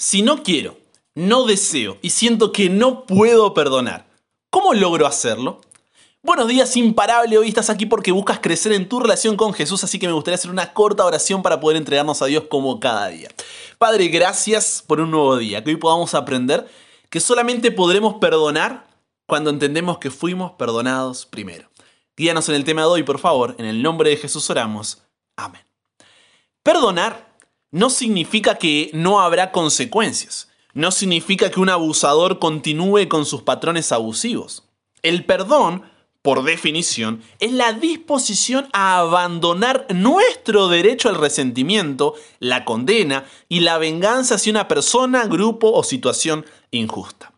Si no quiero, no deseo y siento que no puedo perdonar, ¿cómo logro hacerlo? Buenos días, imparable. Hoy estás aquí porque buscas crecer en tu relación con Jesús, así que me gustaría hacer una corta oración para poder entregarnos a Dios como cada día. Padre, gracias por un nuevo día, que hoy podamos aprender que solamente podremos perdonar cuando entendemos que fuimos perdonados primero. Guíanos en el tema de hoy, por favor. En el nombre de Jesús oramos. Amén. Perdonar no significa que no habrá consecuencias. No significa que un abusador continúe con sus patrones abusivos. El perdón, por definición, es la disposición a abandonar nuestro derecho al resentimiento, la condena y la venganza hacia una persona, grupo o situación injusta.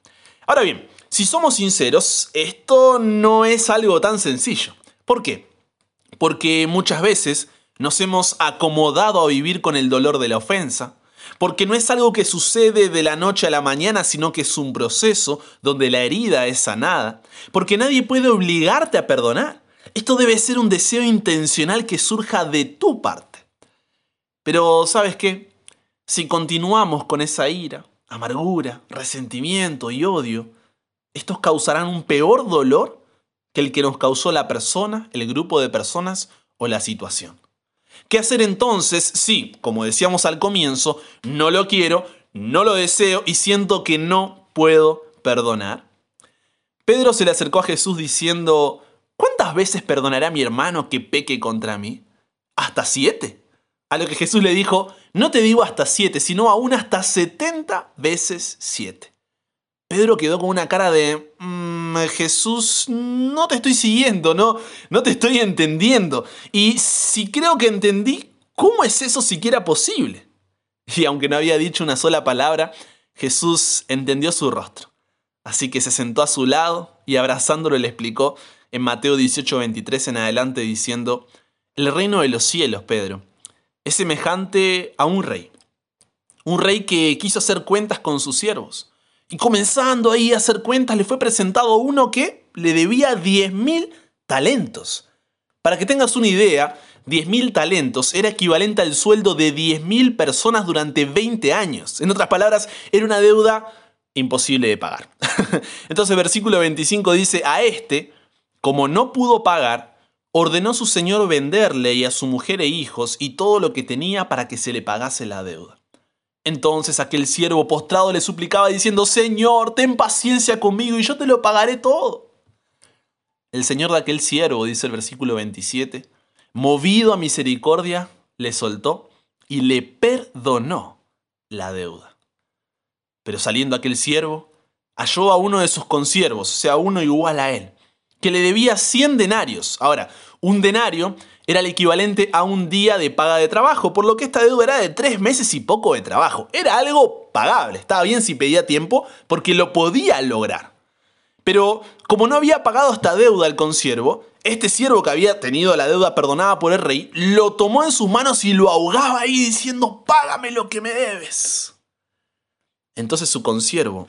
Ahora bien, si somos sinceros, esto no es algo tan sencillo. ¿Por qué? Porque muchas veces nos hemos acomodado a vivir con el dolor de la ofensa, porque no es algo que sucede de la noche a la mañana, sino que es un proceso donde la herida es sanada, porque nadie puede obligarte a perdonar. Esto debe ser un deseo intencional que surja de tu parte. Pero, ¿sabes qué? Si continuamos con esa ira, amargura, resentimiento y odio, estos causarán un peor dolor que el que nos causó la persona, el grupo de personas o la situación. ¿Qué hacer entonces si, como decíamos al comienzo, no lo quiero, no lo deseo y siento que no puedo perdonar? Pedro se le acercó a Jesús diciendo, ¿cuántas veces perdonará mi hermano que peque contra mí? ¿Hasta siete? A lo que Jesús le dijo, no te digo hasta siete, sino aún hasta setenta veces siete. Pedro quedó con una cara de, mm, Jesús, no te estoy siguiendo, no, no te estoy entendiendo. Y si creo que entendí, ¿cómo es eso siquiera posible? Y aunque no había dicho una sola palabra, Jesús entendió su rostro. Así que se sentó a su lado y abrazándolo le explicó en Mateo 18:23 en adelante diciendo, el reino de los cielos, Pedro, es semejante a un rey. Un rey que quiso hacer cuentas con sus siervos. Y comenzando ahí a hacer cuentas, le fue presentado uno que le debía 10.000 talentos. Para que tengas una idea, 10.000 talentos era equivalente al sueldo de 10.000 personas durante 20 años. En otras palabras, era una deuda imposible de pagar. Entonces, versículo 25 dice, a este, como no pudo pagar, ordenó su señor venderle y a su mujer e hijos y todo lo que tenía para que se le pagase la deuda. Entonces aquel siervo postrado le suplicaba diciendo, Señor, ten paciencia conmigo y yo te lo pagaré todo. El Señor de aquel siervo, dice el versículo 27, movido a misericordia, le soltó y le perdonó la deuda. Pero saliendo aquel siervo, halló a uno de sus consiervos, o sea, uno igual a él, que le debía 100 denarios. Ahora, un denario era el equivalente a un día de paga de trabajo, por lo que esta deuda era de tres meses y poco de trabajo. Era algo pagable, estaba bien si pedía tiempo porque lo podía lograr. Pero como no había pagado esta deuda al consiervo, este siervo que había tenido la deuda perdonada por el rey, lo tomó en sus manos y lo ahogaba ahí diciendo, págame lo que me debes. Entonces su consiervo,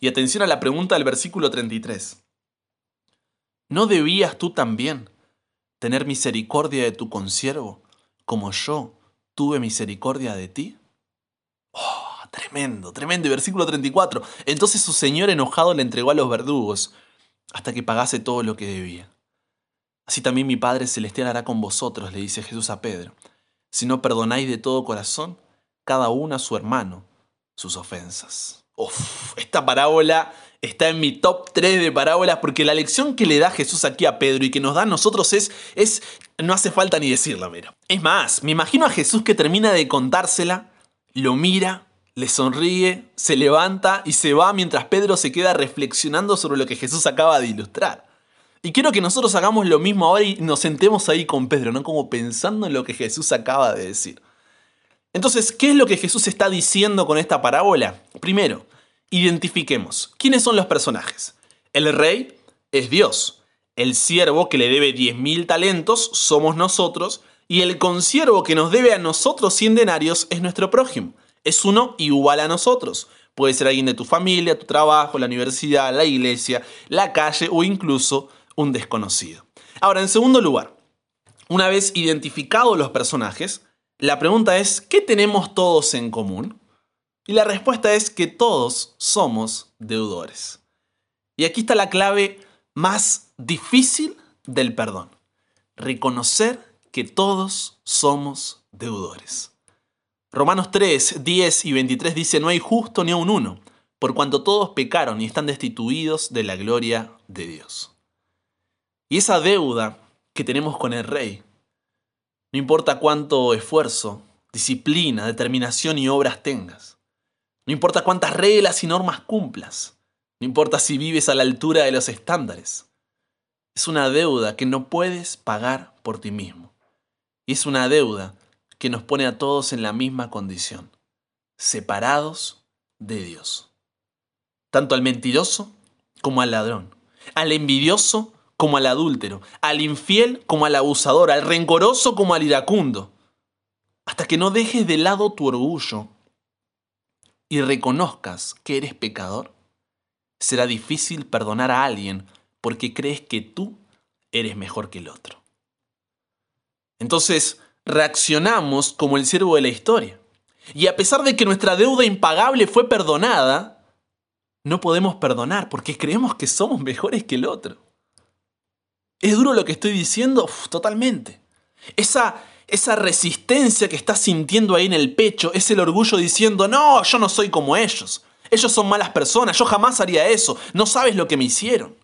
Y atención a la pregunta del versículo 33. ¿No debías tú también tener misericordia de tu consiervo, como yo tuve misericordia de ti? Oh, tremendo, tremendo. Y versículo 34. Entonces su señor enojado le entregó a los verdugos hasta que pagase todo lo que debía. Así también mi Padre Celestial hará con vosotros, le dice Jesús a Pedro, si no perdonáis de todo corazón, cada uno a su hermano, sus ofensas. Esta parábola está en mi top 3 de parábolas porque la lección que le da Jesús aquí a Pedro y que nos da a nosotros es, es no hace falta ni decirla, mira. Es más, me imagino a Jesús que termina de contársela, lo mira, le sonríe, se levanta y se va mientras Pedro se queda reflexionando sobre lo que Jesús acaba de ilustrar. Y quiero que nosotros hagamos lo mismo ahora y nos sentemos ahí con Pedro, ¿no? Como pensando en lo que Jesús acaba de decir. Entonces, ¿qué es lo que Jesús está diciendo con esta parábola? Primero, Identifiquemos. ¿Quiénes son los personajes? El rey es Dios. El siervo que le debe 10.000 talentos somos nosotros. Y el consiervo que nos debe a nosotros 100 denarios es nuestro prójimo. Es uno igual a nosotros. Puede ser alguien de tu familia, tu trabajo, la universidad, la iglesia, la calle o incluso un desconocido. Ahora, en segundo lugar, una vez identificados los personajes, la pregunta es, ¿qué tenemos todos en común? Y la respuesta es que todos somos deudores. Y aquí está la clave más difícil del perdón. Reconocer que todos somos deudores. Romanos 3, 10 y 23 dice, no hay justo ni aun uno, por cuanto todos pecaron y están destituidos de la gloria de Dios. Y esa deuda que tenemos con el Rey, no importa cuánto esfuerzo, disciplina, determinación y obras tengas, no importa cuántas reglas y normas cumplas, no importa si vives a la altura de los estándares, es una deuda que no puedes pagar por ti mismo. Y es una deuda que nos pone a todos en la misma condición, separados de Dios. Tanto al mentiroso como al ladrón, al envidioso como al adúltero, al infiel como al abusador, al rencoroso como al iracundo. Hasta que no dejes de lado tu orgullo y reconozcas que eres pecador, será difícil perdonar a alguien porque crees que tú eres mejor que el otro. Entonces, reaccionamos como el siervo de la historia. Y a pesar de que nuestra deuda impagable fue perdonada, no podemos perdonar porque creemos que somos mejores que el otro. ¿Es duro lo que estoy diciendo? totalmente. Esa, esa resistencia que estás sintiendo ahí en el pecho es el orgullo diciendo, no, yo no soy como ellos. Ellos son malas personas, yo jamás haría eso, no sabes lo que me hicieron.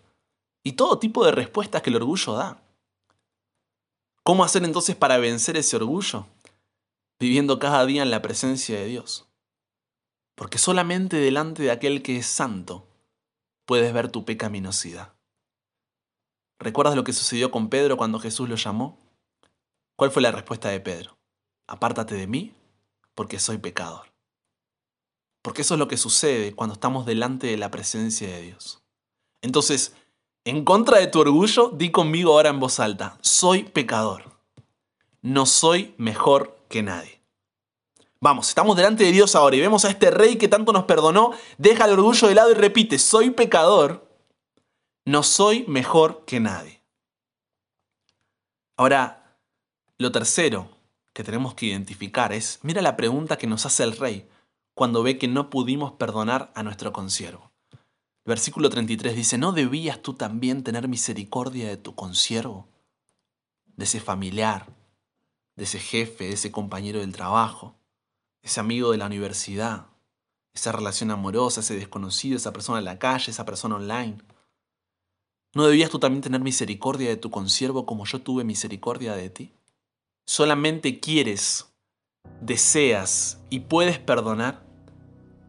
Y todo tipo de respuestas que el orgullo da. ¿Cómo hacer entonces para vencer ese orgullo? Viviendo cada día en la presencia de Dios. Porque solamente delante de aquel que es santo puedes ver tu pecaminosidad. ¿Recuerdas lo que sucedió con Pedro cuando Jesús lo llamó? ¿Cuál fue la respuesta de Pedro? Apártate de mí, porque soy pecador. Porque eso es lo que sucede cuando estamos delante de la presencia de Dios. Entonces, en contra de tu orgullo, di conmigo ahora en voz alta, soy pecador. No soy mejor que nadie. Vamos, estamos delante de Dios ahora y vemos a este rey que tanto nos perdonó, deja el orgullo de lado y repite, soy pecador, no soy mejor que nadie. Ahora, lo tercero que tenemos que identificar es, mira la pregunta que nos hace el rey cuando ve que no pudimos perdonar a nuestro consiervo. Versículo 33 dice, ¿no debías tú también tener misericordia de tu consiervo? De ese familiar, de ese jefe, de ese compañero del trabajo, ese amigo de la universidad, esa relación amorosa, ese desconocido, esa persona en la calle, esa persona online. ¿No debías tú también tener misericordia de tu consiervo como yo tuve misericordia de ti? Solamente quieres, deseas y puedes perdonar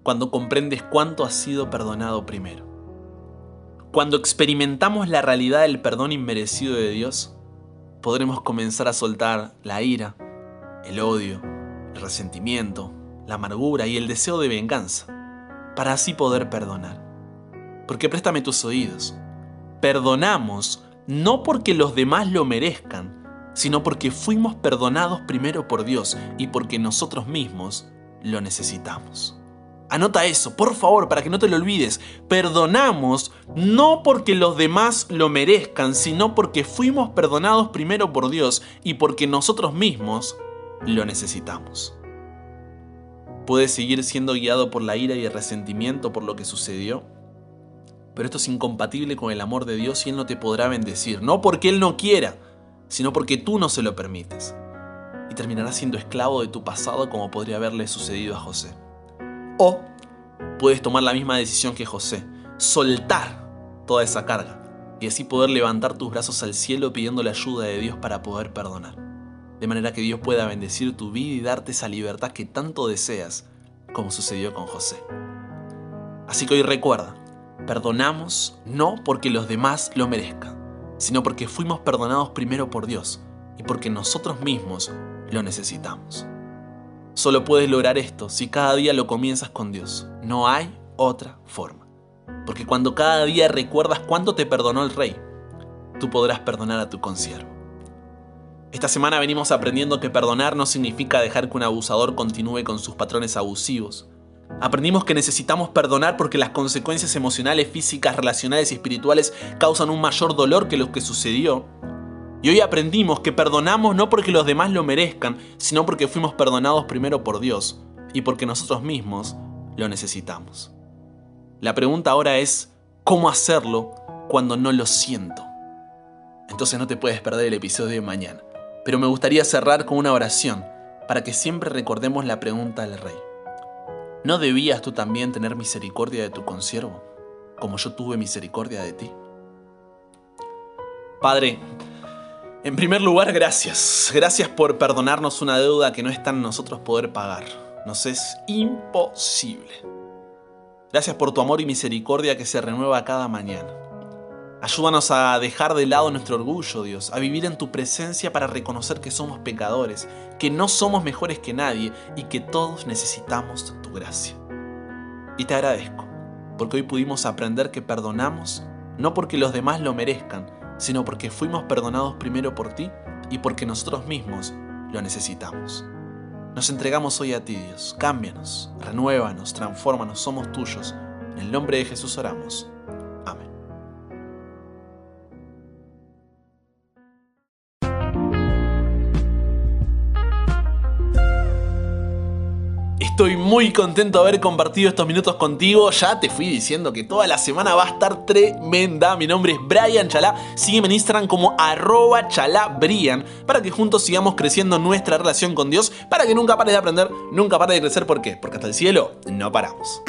cuando comprendes cuánto has sido perdonado primero. Cuando experimentamos la realidad del perdón inmerecido de Dios, podremos comenzar a soltar la ira, el odio, el resentimiento, la amargura y el deseo de venganza, para así poder perdonar. Porque préstame tus oídos. Perdonamos no porque los demás lo merezcan, sino porque fuimos perdonados primero por Dios y porque nosotros mismos lo necesitamos. Anota eso, por favor, para que no te lo olvides. Perdonamos no porque los demás lo merezcan, sino porque fuimos perdonados primero por Dios y porque nosotros mismos lo necesitamos. Puedes seguir siendo guiado por la ira y el resentimiento por lo que sucedió, pero esto es incompatible con el amor de Dios y Él no te podrá bendecir, no porque Él no quiera, sino porque tú no se lo permites. Y terminarás siendo esclavo de tu pasado como podría haberle sucedido a José. O puedes tomar la misma decisión que José, soltar toda esa carga y así poder levantar tus brazos al cielo pidiendo la ayuda de Dios para poder perdonar. De manera que Dios pueda bendecir tu vida y darte esa libertad que tanto deseas, como sucedió con José. Así que hoy recuerda, perdonamos no porque los demás lo merezcan, sino porque fuimos perdonados primero por Dios y porque nosotros mismos lo necesitamos. Solo puedes lograr esto si cada día lo comienzas con Dios. No hay otra forma. Porque cuando cada día recuerdas cuánto te perdonó el rey, tú podrás perdonar a tu consiervo. Esta semana venimos aprendiendo que perdonar no significa dejar que un abusador continúe con sus patrones abusivos. Aprendimos que necesitamos perdonar porque las consecuencias emocionales, físicas, relacionales y espirituales causan un mayor dolor que lo que sucedió. Y hoy aprendimos que perdonamos no porque los demás lo merezcan, sino porque fuimos perdonados primero por Dios y porque nosotros mismos lo necesitamos. La pregunta ahora es, ¿cómo hacerlo cuando no lo siento? Entonces no te puedes perder el episodio de mañana. Pero me gustaría cerrar con una oración para que siempre recordemos la pregunta del rey. ¿No debías tú también tener misericordia de tu consiervo, como yo tuve misericordia de ti? Padre, en primer lugar, gracias. Gracias por perdonarnos una deuda que no está en nosotros poder pagar. Nos es imposible. Gracias por tu amor y misericordia que se renueva cada mañana. Ayúdanos a dejar de lado nuestro orgullo, Dios, a vivir en tu presencia para reconocer que somos pecadores, que no somos mejores que nadie y que todos necesitamos tu gracia. Y te agradezco, porque hoy pudimos aprender que perdonamos no porque los demás lo merezcan, sino porque fuimos perdonados primero por ti y porque nosotros mismos lo necesitamos. Nos entregamos hoy a ti, Dios. Cámbianos, renuévanos, transfórmanos, somos tuyos. En el nombre de Jesús oramos. Estoy muy contento de haber compartido estos minutos contigo. Ya te fui diciendo que toda la semana va a estar tremenda. Mi nombre es Brian Chalá. Sígueme en Instagram como arroba chalabrian para que juntos sigamos creciendo nuestra relación con Dios. Para que nunca pares de aprender, nunca pares de crecer. ¿Por qué? Porque hasta el cielo no paramos.